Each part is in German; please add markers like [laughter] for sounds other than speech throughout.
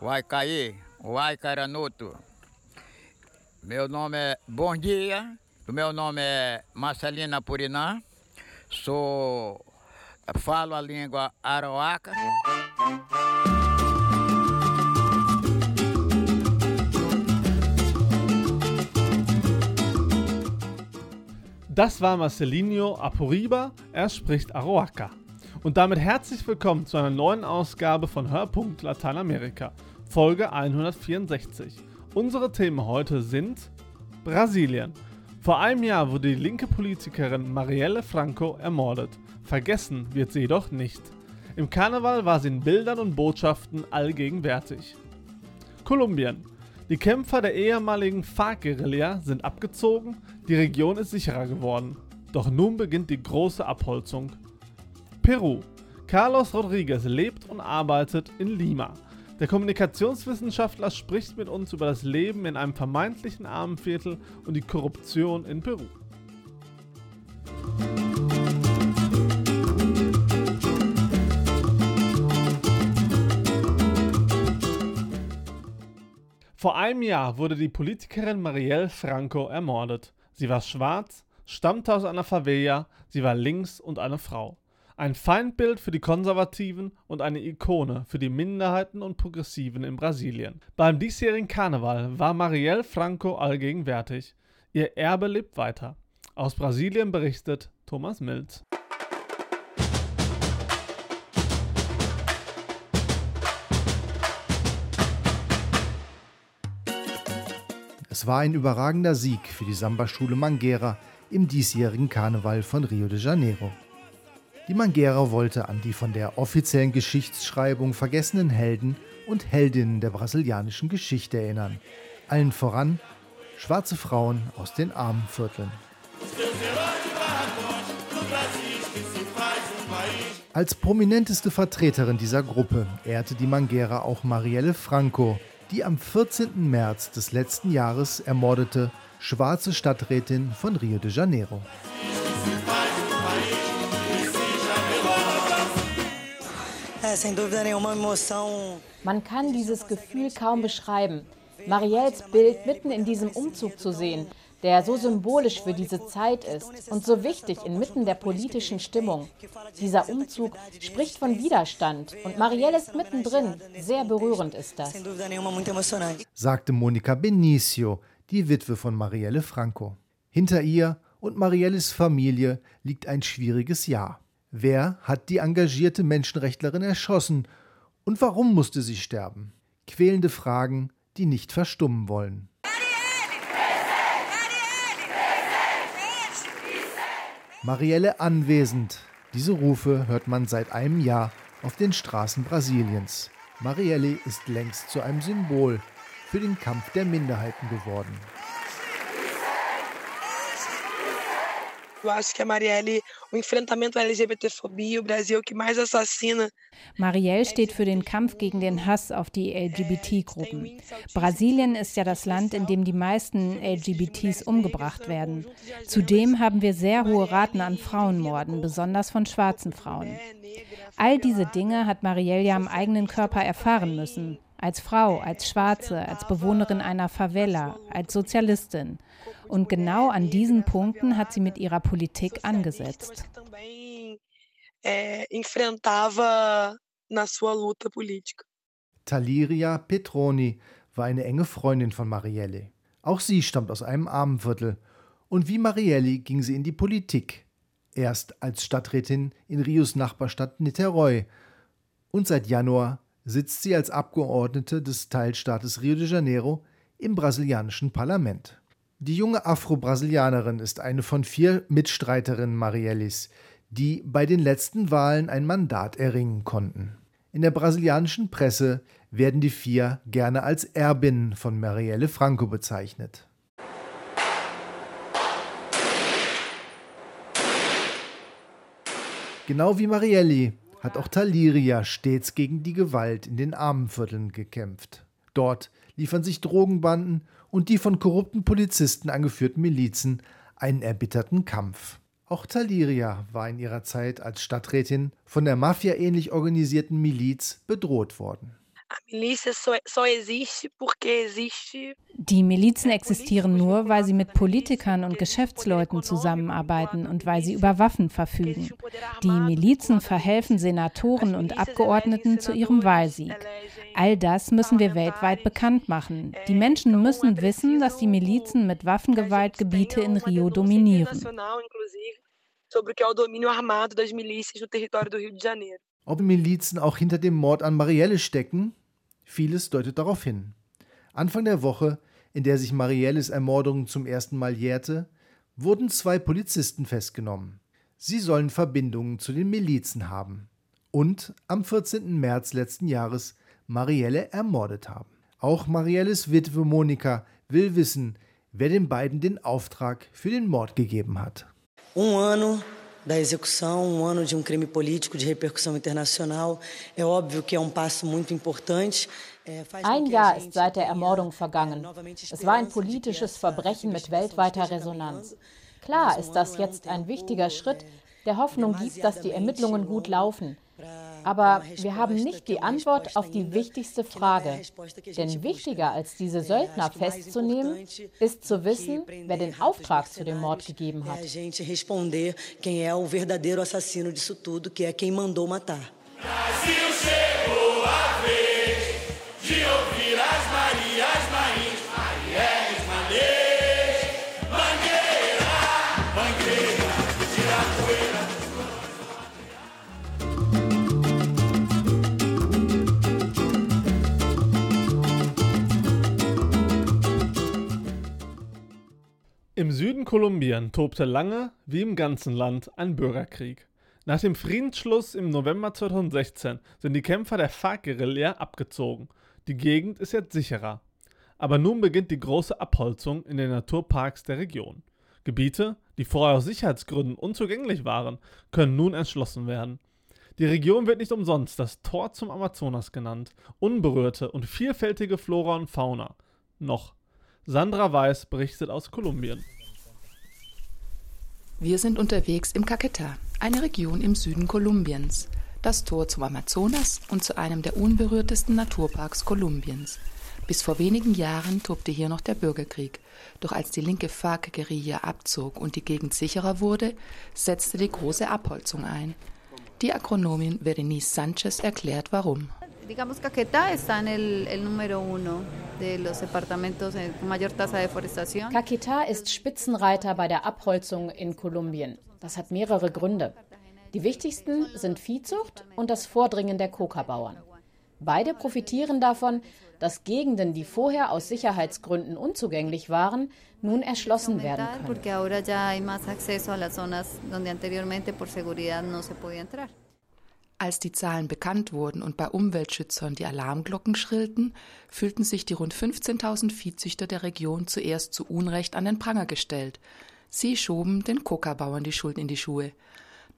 vai cair, vai Caranoto. Meu nome é Bom Dia, meu nome é Marcelina Puriná, sou, falo a língua aroaca. Das war Marcelinho Apuriba, er spricht Aroaca. Und damit herzlich willkommen zu einer neuen Ausgabe von Hörpunkt Lateinamerika, Folge 164. Unsere Themen heute sind Brasilien. Vor einem Jahr wurde die linke Politikerin Marielle Franco ermordet. Vergessen wird sie jedoch nicht. Im Karneval war sie in Bildern und Botschaften allgegenwärtig. Kolumbien. Die Kämpfer der ehemaligen FARC-Guerilla sind abgezogen, die Region ist sicherer geworden. Doch nun beginnt die große Abholzung. Peru. Carlos Rodriguez lebt und arbeitet in Lima. Der Kommunikationswissenschaftler spricht mit uns über das Leben in einem vermeintlichen Armenviertel und die Korruption in Peru. Vor einem Jahr wurde die Politikerin Marielle Franco ermordet. Sie war schwarz, stammte aus einer Favela, sie war links und eine Frau. Ein Feindbild für die Konservativen und eine Ikone für die Minderheiten und Progressiven in Brasilien. Beim diesjährigen Karneval war Marielle Franco allgegenwärtig. Ihr Erbe lebt weiter. Aus Brasilien berichtet Thomas Milz. Es war ein überragender Sieg für die Samba-Schule Manguera im diesjährigen Karneval von Rio de Janeiro. Die Manguera wollte an die von der offiziellen Geschichtsschreibung vergessenen Helden und Heldinnen der brasilianischen Geschichte erinnern. Allen voran schwarze Frauen aus den armen Vierteln. Als prominenteste Vertreterin dieser Gruppe ehrte die Manguera auch Marielle Franco, die am 14. März des letzten Jahres ermordete schwarze Stadträtin von Rio de Janeiro. Man kann dieses Gefühl kaum beschreiben. Marielles Bild mitten in diesem Umzug zu sehen, der so symbolisch für diese Zeit ist und so wichtig inmitten der politischen Stimmung. Dieser Umzug spricht von Widerstand und Marielle ist mittendrin. Sehr berührend ist das. Sagte Monika Benicio, die Witwe von Marielle Franco. Hinter ihr und Marielles Familie liegt ein schwieriges Jahr. Wer hat die engagierte Menschenrechtlerin erschossen und warum musste sie sterben? Quälende Fragen, die nicht verstummen wollen. Marielle anwesend. Diese Rufe hört man seit einem Jahr auf den Straßen Brasiliens. Marielle ist längst zu einem Symbol für den Kampf der Minderheiten geworden. Eu acho que a Marielle, o enfrentamento à LGBTfobia, o Brasil que mais assassina. Marielle steht für den Kampf gegen den Hass auf die LGBT-Gruppen. Brasilien ist ja das Land, in dem die meisten LGBTs umgebracht werden. Zudem haben wir sehr hohe Raten an Frauenmorden, besonders von schwarzen Frauen. All diese Dinge hat Marielle ja am eigenen Körper erfahren müssen. Als Frau, als Schwarze, als Bewohnerin einer Favela, als Sozialistin. Und genau an diesen Punkten hat sie mit ihrer Politik angesetzt. Taliria Petroni war eine enge Freundin von Marielle. Auch sie stammt aus einem Armenviertel. Und wie Marielle ging sie in die Politik. Erst als Stadträtin in Rios Nachbarstadt Niterói und seit Januar sitzt sie als Abgeordnete des Teilstaates Rio de Janeiro im brasilianischen Parlament. Die junge Afro-Brasilianerin ist eine von vier Mitstreiterinnen Mariellis, die bei den letzten Wahlen ein Mandat erringen konnten. In der brasilianischen Presse werden die vier gerne als Erbinnen von Marielle Franco bezeichnet. Genau wie Marielli hat auch Taliria stets gegen die Gewalt in den Armenvierteln gekämpft. Dort liefern sich Drogenbanden und die von korrupten Polizisten angeführten Milizen einen erbitterten Kampf. Auch Taliria war in ihrer Zeit als Stadträtin von der Mafia ähnlich organisierten Miliz bedroht worden. Die Milizen existieren nur, weil sie mit Politikern und Geschäftsleuten zusammenarbeiten und weil sie über Waffen verfügen. Die Milizen verhelfen Senatoren und Abgeordneten zu ihrem Wahlsieg. All das müssen wir weltweit bekannt machen. Die Menschen müssen wissen, dass die Milizen mit Waffengewalt Gebiete in Rio dominieren. Ob Milizen auch hinter dem Mord an Marielle stecken, Vieles deutet darauf hin. Anfang der Woche, in der sich Marielles Ermordung zum ersten Mal jährte, wurden zwei Polizisten festgenommen. Sie sollen Verbindungen zu den Milizen haben und am 14. März letzten Jahres Marielle ermordet haben. Auch Marielles Witwe Monika will wissen, wer den beiden den Auftrag für den Mord gegeben hat. Um ano da execução, um ano de um crime político de repercussão internacional. É óbvio que é um passo muito importante. Ein Jahr ist seit der Ermordung vergangen. Es war ein politisches Verbrechen mit weltweiter Resonanz. Klar ist das jetzt ein wichtiger Schritt, der Hoffnung gibt, dass die Ermittlungen gut laufen. Aber wir haben nicht die Antwort auf die wichtigste Frage. Denn wichtiger als diese Söldner festzunehmen, ist zu wissen, wer den Auftrag zu dem Mord gegeben hat. Brasil chegou a vez de ouvir Im Süden Kolumbiens tobte lange, wie im ganzen Land, ein Bürgerkrieg. Nach dem Friedensschluss im November 2016 sind die Kämpfer der FARC-Guerilla abgezogen. Die Gegend ist jetzt sicherer. Aber nun beginnt die große Abholzung in den Naturparks der Region. Gebiete, die vorher aus Sicherheitsgründen unzugänglich waren, können nun erschlossen werden. Die Region wird nicht umsonst das Tor zum Amazonas genannt. Unberührte und vielfältige Flora und Fauna. Noch. Sandra Weiß berichtet aus Kolumbien. Wir sind unterwegs im Caquetá, eine Region im Süden Kolumbiens, das Tor zum Amazonas und zu einem der unberührtesten Naturparks Kolumbiens. Bis vor wenigen Jahren tobte hier noch der Bürgerkrieg. Doch als die linke FARC-Guerilla abzog und die Gegend sicherer wurde, setzte die große Abholzung ein. Die Agronomin Berenice Sanchez erklärt, warum. Digamos, Caquetá está en el, el número uno. Caquetá ist Spitzenreiter bei der Abholzung in Kolumbien. Das hat mehrere Gründe. Die wichtigsten sind Viehzucht und das Vordringen der Coca-Bauern. Beide profitieren davon, dass Gegenden, die vorher aus Sicherheitsgründen unzugänglich waren, nun erschlossen werden können. Als die Zahlen bekannt wurden und bei Umweltschützern die Alarmglocken schrillten, fühlten sich die rund 15.000 Viehzüchter der Region zuerst zu Unrecht an den Pranger gestellt. Sie schoben den Coca-Bauern die Schuld in die Schuhe.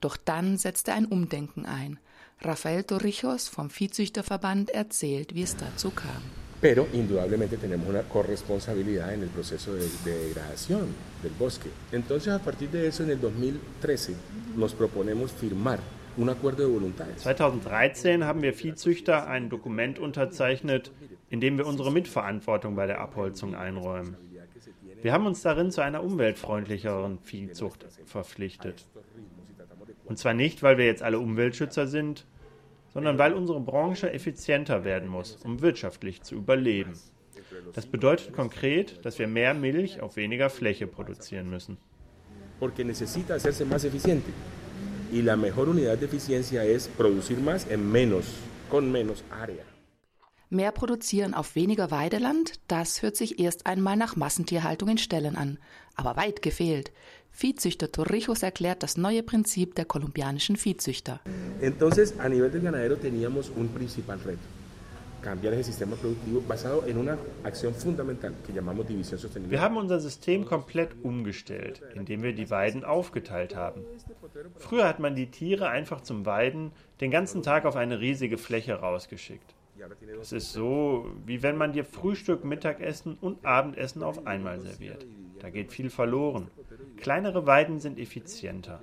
Doch dann setzte ein Umdenken ein. Rafael Torrijos vom Viehzüchterverband erzählt, wie es dazu kam. Pero indudablemente tenemos una corresponsabilidad en el proceso de, de degradación del bosque. Entonces, a partir de eso, en el 2013, nos proponemos firmar 2013 haben wir Viehzüchter ein Dokument unterzeichnet, in dem wir unsere Mitverantwortung bei der Abholzung einräumen. Wir haben uns darin zu einer umweltfreundlicheren Viehzucht verpflichtet. Und zwar nicht, weil wir jetzt alle Umweltschützer sind, sondern weil unsere Branche effizienter werden muss, um wirtschaftlich zu überleben. Das bedeutet konkret, dass wir mehr Milch auf weniger Fläche produzieren müssen. Porque necesita hacerse más eficiente y la mejor unidad de eficiencia es producir más en menos, con menos área. Mehr produzieren auf weniger Weideland, das hört sich erst einmal nach Massentierhaltung in Ställen an. Aber weit gefehlt. Viehzüchter Torrijos erklärt das neue Prinzip der kolumbianischen Viehzüchter. Entonces, a nivel del ganadero teníamos un principal reto cambiar ese sistema productivo basado en una acción fundamental que llamamos división sostenible. Wir haben unser System komplett umgestellt, indem wir die Weiden aufgeteilt haben. Früher hat man die Tiere einfach zum Weiden den ganzen Tag auf eine riesige Fläche rausgeschickt. Es ist so, wie wenn man dir Frühstück, Mittagessen und Abendessen auf einmal serviert. Da geht viel verloren. Kleinere Weiden sind effizienter.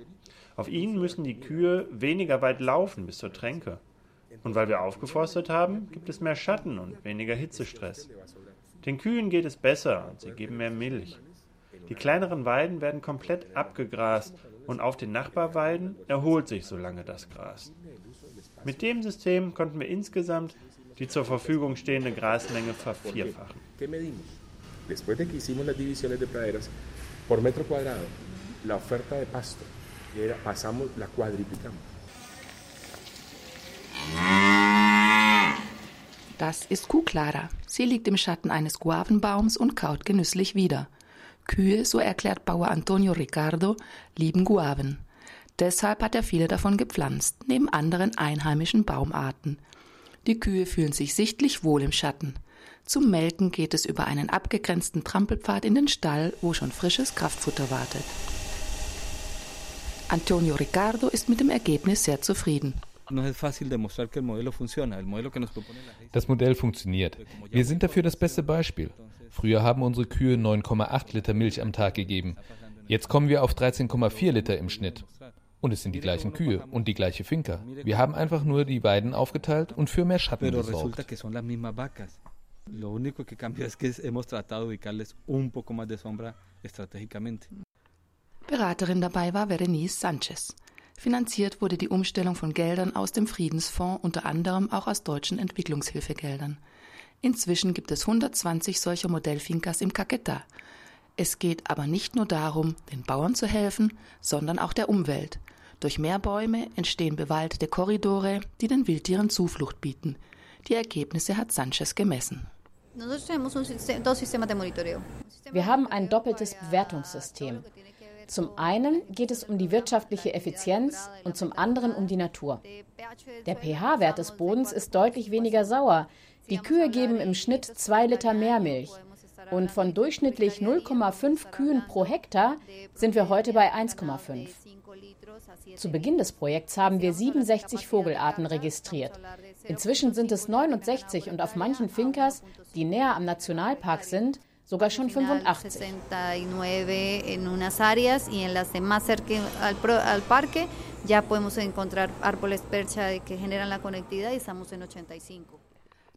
Auf ihnen müssen die Kühe weniger weit laufen bis zur Tränke. Und weil wir aufgeforstet haben, gibt es mehr Schatten und weniger Hitzestress. Den Kühen geht es besser und sie geben mehr Milch. Die kleineren Weiden werden komplett abgegrast und auf den Nachbarweiden erholt sich so lange das Gras. Mit dem System konnten wir insgesamt die zur Verfügung stehende Grasmenge vervierfachen. Después de que hicimos las divisiones de praderas metro cuadrado, la oferta de pasto pasamos, la cuadriplicamos. Das ist Kuhkleider. Sie liegt im Schatten eines Guavenbaums und kaut genüsslich wieder. Kühe, so erklärt Bauer Antonio Ricardo, lieben Guaven. Deshalb hat er viele davon gepflanzt, neben anderen einheimischen Baumarten. Die Kühe fühlen sich sichtlich wohl im Schatten. Zum Melken geht es über einen abgegrenzten Trampelpfad in den Stall, wo schon frisches Kraftfutter wartet. Antonio Ricardo ist mit dem Ergebnis sehr zufrieden. Das Modell funktioniert. Wir sind dafür das beste Beispiel. Früher haben unsere Kühe 9,8 Liter Milch am Tag gegeben. Jetzt kommen wir auf 13,4 Liter im Schnitt. Und es sind die gleichen Kühe und die gleiche Finca. Wir haben einfach nur die Weiden aufgeteilt und für mehr Schatten gesorgt. Lo único que cambia es que hemos tratado de ubicarles un poco más de sombra estratégicamente. Beraterin dabei war Berenice Sanchez. Finanziert wurde die Umstellung von Geldern aus dem Friedensfonds, unter anderem auch aus deutschen Entwicklungshilfegeldern. Inzwischen gibt es 120 solcher Modellfinkas im Caquetá. Es geht aber nicht nur darum, den Bauern zu helfen, sondern auch der Umwelt. Durch mehr Bäume entstehen bewaldete Korridore, die den Wildtieren Zuflucht bieten. Die Ergebnisse hat Sanchez gemessen. Wir haben ein doppeltes Bewertungssystem. Zum einen geht es um die wirtschaftliche Effizienz und zum anderen um die Natur. Der pH-Wert des Bodens ist deutlich weniger sauer. Die Kühe geben im Schnitt zwei Liter mehr Milch. Und von durchschnittlich 0,5 Kühen pro Hektar sind wir heute bei 1,5. Zu Beginn des Projekts haben wir 67 Vogelarten registriert. Inzwischen sind es 69 und auf manchen Finkers, die näher am Nationalpark sind, sogar schon 85.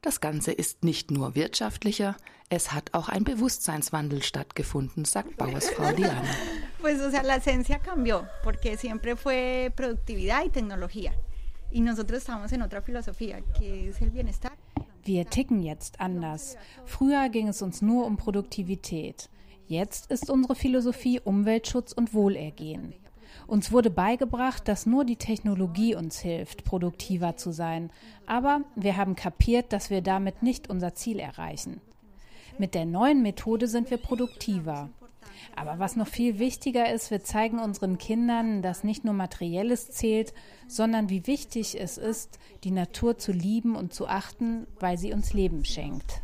Das Ganze ist nicht nur wirtschaftlicher, es hat auch ein Bewusstseinswandel stattgefunden, sagt [laughs] Bauersfrau Diana. Pues, o sea, la esencia cambió, porque siempre fue productividad y tecnología. Y nosotros estamos en otra filosofía, que es el bienestar. Wir ticken jetzt anders. Früher ging es uns nur um Produktivität. Jetzt ist unsere Philosophie Umweltschutz und Wohlergehen. Uns wurde beigebracht, dass nur die Technologie uns hilft, produktiver zu sein. Aber wir haben kapiert, dass wir damit nicht unser Ziel erreichen. Mit der neuen Methode sind wir produktiver. Aber was noch viel wichtiger ist, wir zeigen unseren Kindern, dass nicht nur Materielles zählt, sondern wie wichtig es ist, die Natur zu lieben und zu achten, weil sie uns Leben schenkt.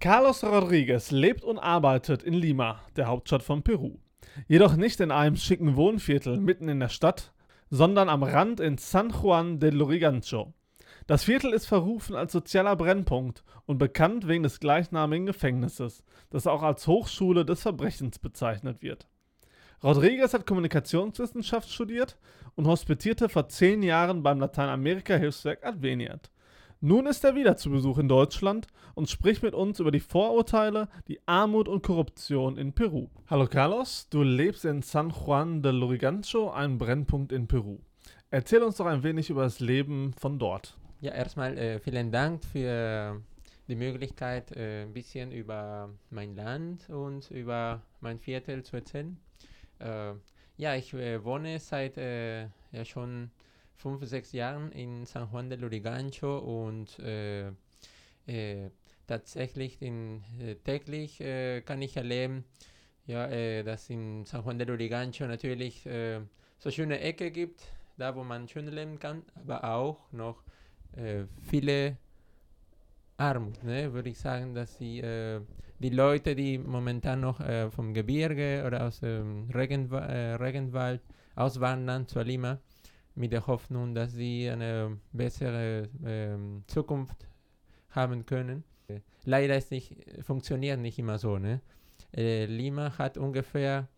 Carlos Rodriguez lebt und arbeitet in Lima, der Hauptstadt von Peru. Jedoch nicht in einem schicken Wohnviertel mitten in der Stadt, sondern am Rand in San Juan de Lurigancho. Das Viertel ist verrufen als sozialer Brennpunkt und bekannt wegen des gleichnamigen Gefängnisses, das auch als Hochschule des Verbrechens bezeichnet wird. Rodriguez hat Kommunikationswissenschaft studiert und hospitierte vor zehn Jahren beim Lateinamerika-Hilfswerk Adveniat. Nun ist er wieder zu Besuch in Deutschland und spricht mit uns über die Vorurteile, die Armut und Korruption in Peru. Hallo Carlos, du lebst in San Juan de Lurigancho, einem Brennpunkt in Peru. Erzähl uns doch ein wenig über das Leben von dort. Ja, erstmal äh, vielen Dank für die Möglichkeit, äh, ein bisschen über mein Land und über mein Viertel zu erzählen. Äh, ja, ich äh, wohne seit äh, ja schon fünf, sechs Jahren in San Juan de Lurigancho und äh, äh, tatsächlich in, äh, täglich äh, kann ich erleben, ja, äh, dass in San Juan de Lurigancho natürlich äh, so schöne Ecke gibt, da wo man schön leben kann, aber auch noch viele Armut, ne, würde ich sagen, dass die, die Leute, die momentan noch vom Gebirge oder aus dem Regenwa Regenwald auswandern zur Lima, mit der Hoffnung, dass sie eine bessere ähm, Zukunft haben können. Leider ist nicht, funktioniert nicht immer so. Ne? Äh, Lima hat ungefähr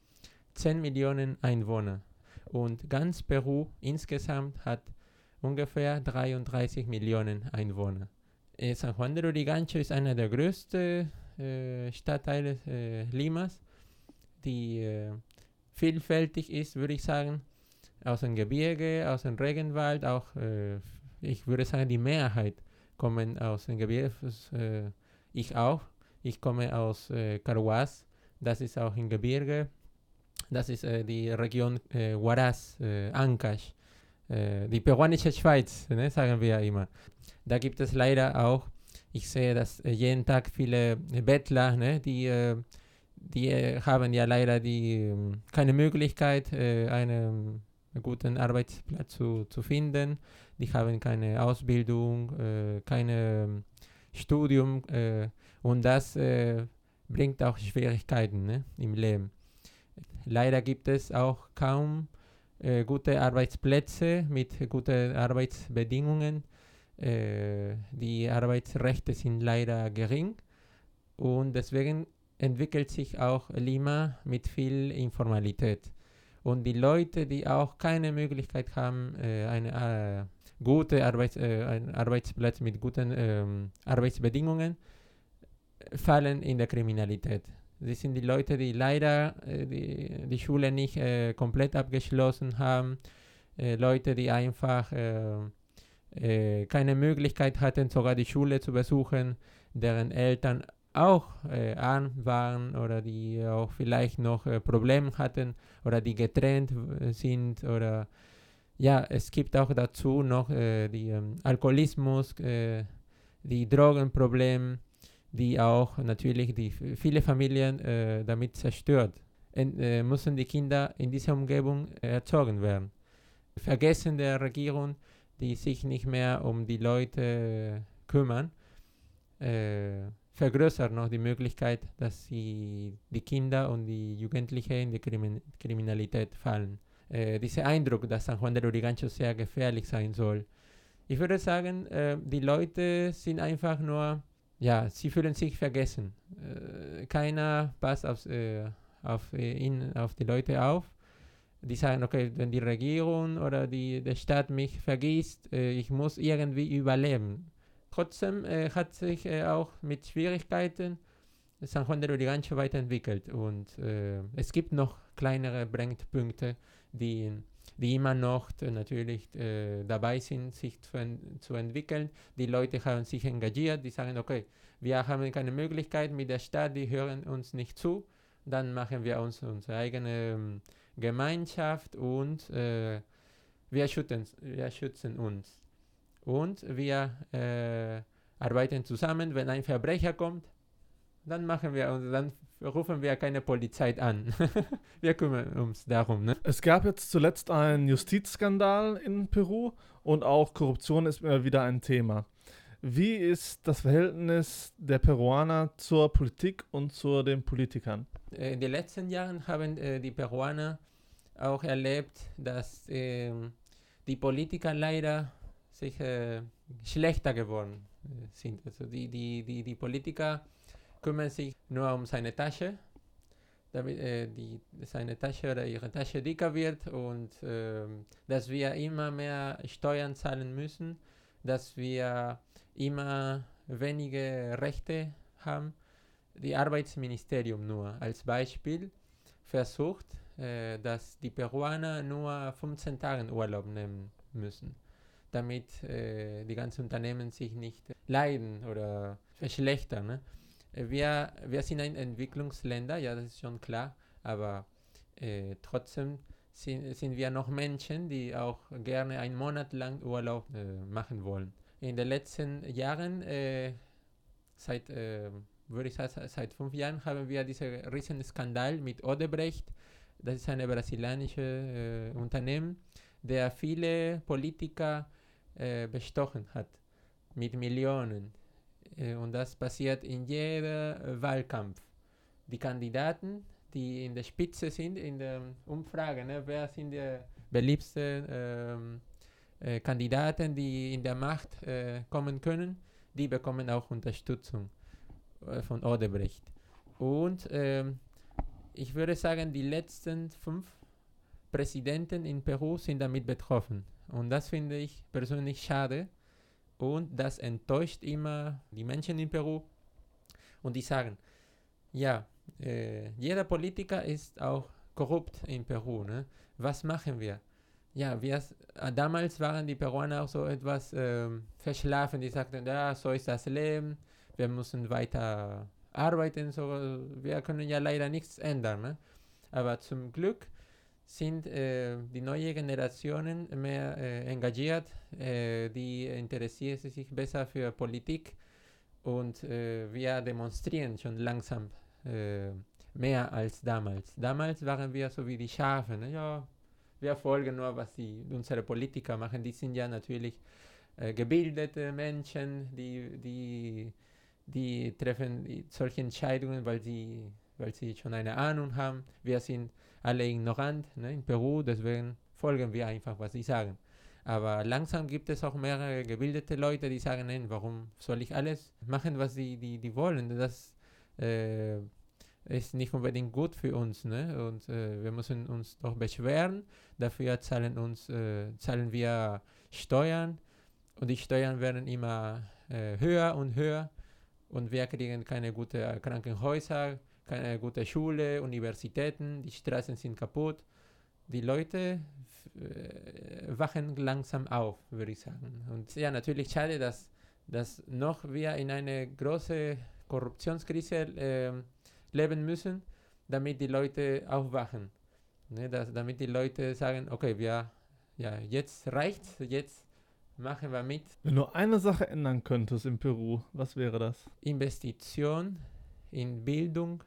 10 Millionen Einwohner und ganz Peru insgesamt hat ungefähr 33 Millionen Einwohner. Äh, San Juan de Lurigancho ist einer der größten äh, Stadtteile äh, Limas, die äh, vielfältig ist, würde ich sagen, aus dem Gebirge, aus dem Regenwald, auch äh, ich würde sagen, die Mehrheit kommen aus dem Gebirge, äh, ich auch. Ich komme aus äh, Carhuaz, das ist auch im Gebirge. Das ist äh, die Region äh, Huaraz, äh, Ancash, äh, die peruanische Schweiz, ne, sagen wir immer. Da gibt es leider auch, ich sehe, dass äh, jeden Tag viele Bettler, ne, die, die haben ja leider die, ähm, keine Möglichkeit, äh, einen guten Arbeitsplatz zu, zu finden. Die haben keine Ausbildung, äh, keine Studium äh, und das äh, bringt auch Schwierigkeiten ne, im Leben. Leider gibt es auch kaum äh, gute Arbeitsplätze mit guten Arbeitsbedingungen. Äh, die Arbeitsrechte sind leider gering und deswegen entwickelt sich auch Lima mit viel Informalität. Und die Leute, die auch keine Möglichkeit haben, äh, eine gute Arbeits, äh, einen Arbeitsplatz mit guten ähm, Arbeitsbedingungen, fallen in der Kriminalität. Sie sind die Leute, die leider äh, die, die Schule nicht äh, komplett abgeschlossen haben, äh, Leute, die einfach äh, äh, keine Möglichkeit hatten, sogar die Schule zu besuchen, deren Eltern auch äh, arm waren oder die auch vielleicht noch Probleme hatten oder die getrennt sind oder ja, es gibt auch dazu noch äh, die ähm, Alkoholismus, äh, die Drogenprobleme, die auch natürlich die viele Familien äh, damit zerstört. Und, äh, müssen die Kinder in dieser Umgebung erzogen werden. Vergessen der Regierung, die sich nicht mehr um die Leute kümmern, äh, vergrößert noch die Möglichkeit, dass sie die Kinder und die Jugendlichen in die Krimin Kriminalität fallen äh, dieser Eindruck, dass San Juan de Lurigancho sehr gefährlich sein soll. Ich würde sagen, äh, die Leute sind einfach nur, ja, sie fühlen sich vergessen. Äh, keiner passt aufs, äh, auf, äh, ihn, auf die Leute auf. Die sagen, okay, wenn die Regierung oder die, die Stadt mich vergisst, äh, ich muss irgendwie überleben. Trotzdem hat sich auch mit Schwierigkeiten San Juan de Lurigancho weiterentwickelt und es gibt noch kleinere Brennpunkte, die, die immer noch natürlich äh, dabei sind, sich zu, en zu entwickeln. Die Leute haben sich engagiert, die sagen, okay, wir haben keine Möglichkeit mit der Stadt, die hören uns nicht zu, dann machen wir uns unsere eigene ähm, Gemeinschaft und äh, wir, schützen, wir schützen uns. Und wir äh, arbeiten zusammen, wenn ein Verbrecher kommt, dann machen wir und dann rufen wir keine Polizei an. [laughs] wir kümmern uns darum. Ne? Es gab jetzt zuletzt einen Justizskandal in Peru und auch Korruption ist immer wieder ein Thema. Wie ist das Verhältnis der Peruaner zur Politik und zu den Politikern? Äh, in den letzten Jahren haben äh, die Peruaner auch erlebt, dass äh, die Politiker leider sich äh, schlechter geworden äh, sind. Also die, die, die, die Politiker kümmert sich nur um seine Tasche, damit äh, die, seine Tasche oder ihre Tasche dicker wird und äh, dass wir immer mehr Steuern zahlen müssen, dass wir immer weniger Rechte haben. Die Arbeitsministerium nur als Beispiel versucht, äh, dass die Peruaner nur 15 Tage Urlaub nehmen müssen, damit äh, die ganzen Unternehmen sich nicht leiden oder verschlechtern. Ne? wir, wir sind ein Entwicklungsländer, ja, das ist schon klar, aber äh, trotzdem sind, sind wir noch Menschen, die auch gerne einen Monat lang Urlaub äh, machen wollen. In den letzten Jahren, äh, seit, äh, würde ich sagen, seit fünf Jahren haben wir diesen riesen Skandal mit Odebrecht. Das ist ein brasilianisches äh, Unternehmen, der viele Politiker äh, bestochen hat mit Millionen. Äh, und das passiert in jedem Wahlkampf. Die Kandidaten, die in der Spitze sind, in der Umfrage, ne, wer sind die beliebtesten ähm, äh, Kandidaten, die in der Macht äh, kommen können, die bekommen auch Unterstützung äh, von Odebrecht. Und ähm, ich würde sagen, die letzten fünf Präsidenten in Peru sind damit betroffen. Und das finde ich persönlich schade. Und das enttäuscht immer die Menschen in Peru. Und die sagen, ja, äh, jeder Politiker ist auch korrupt in Peru. Ne? Was machen wir? Ja, wir, äh, damals waren die Peruaner auch so etwas äh, verschlafen. Die sagten, ja, so ist das Leben. Wir müssen weiter arbeiten. So, wir können ja leider nichts ändern. Ne? Aber zum Glück sind äh, die neuen Generationen mehr äh, engagiert, äh, die interessieren sich besser für Politik und äh, wir demonstrieren schon langsam äh, mehr als damals. Damals waren wir so wie die Schafe, ne? ja, wir folgen nur, was die, unsere Politiker machen. Die sind ja natürlich äh, gebildete Menschen, die, die, die treffen solche Entscheidungen, weil sie, weil sie schon eine Ahnung haben. Wir sind alle ignorant ne, in Peru, deswegen folgen wir einfach, was sie sagen. Aber langsam gibt es auch mehrere gebildete Leute, die sagen, nein, warum soll ich alles machen, was sie die, die wollen? Das äh, ist nicht unbedingt gut für uns. Ne? Und äh, wir müssen uns doch beschweren. Dafür zahlen, uns, äh, zahlen wir Steuern. Und die Steuern werden immer äh, höher und höher. Und wir kriegen keine guten Krankenhäuser, keine gute Schule, Universitäten, die Straßen sind kaputt. Die Leute äh, wachen langsam auf, würde ich sagen. Und ja, natürlich schade, dass, dass noch wir in eine große Korruptionskrise äh, leben müssen, damit die Leute aufwachen. Ne, dass, damit die Leute sagen, okay, wir, ja, jetzt reicht's, jetzt machen wir mit. Wenn du eine Sache ändern könntest in Peru, was wäre das? Investition in Bildung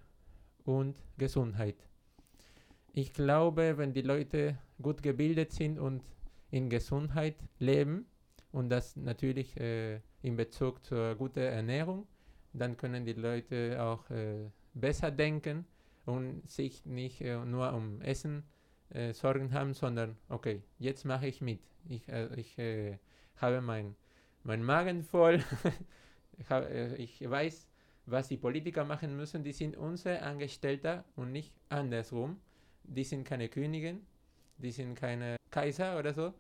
und Gesundheit. Ich glaube, wenn die Leute gut gebildet sind und in Gesundheit leben und das natürlich äh, in Bezug zur guten Ernährung, dann können die Leute auch äh, besser denken und sich nicht äh, nur um Essen äh, Sorgen haben, sondern okay, jetzt mache ich mit. Ich, äh, ich äh, habe mein, mein Magen voll. [laughs] ich, hab, ich weiß, was die Politiker machen müssen, die sind unsere Angestellte und nicht andersrum. Die sind keine Königin, die sind keine Kaiser oder so.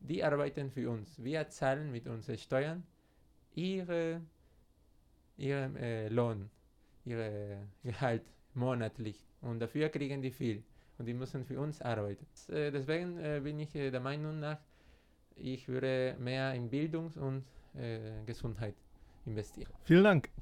Die arbeiten für uns. Wir zahlen mit unseren Steuern ihre, ihren äh, Lohn, ihr Gehalt monatlich. Und dafür kriegen die viel. Und die müssen für uns arbeiten. Äh, deswegen äh, bin ich äh, der Meinung nach, ich würde mehr in Bildung und äh, Gesundheit investieren. Vielen Dank.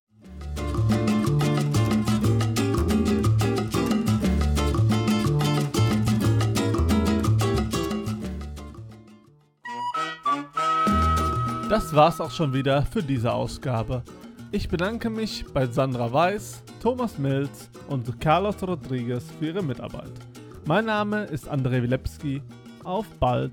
Das war's auch schon wieder für diese Ausgabe. Ich bedanke mich bei Sandra Weiß, Thomas Milz und Carlos Rodriguez für ihre Mitarbeit. Mein Name ist André Wilepski. Auf bald!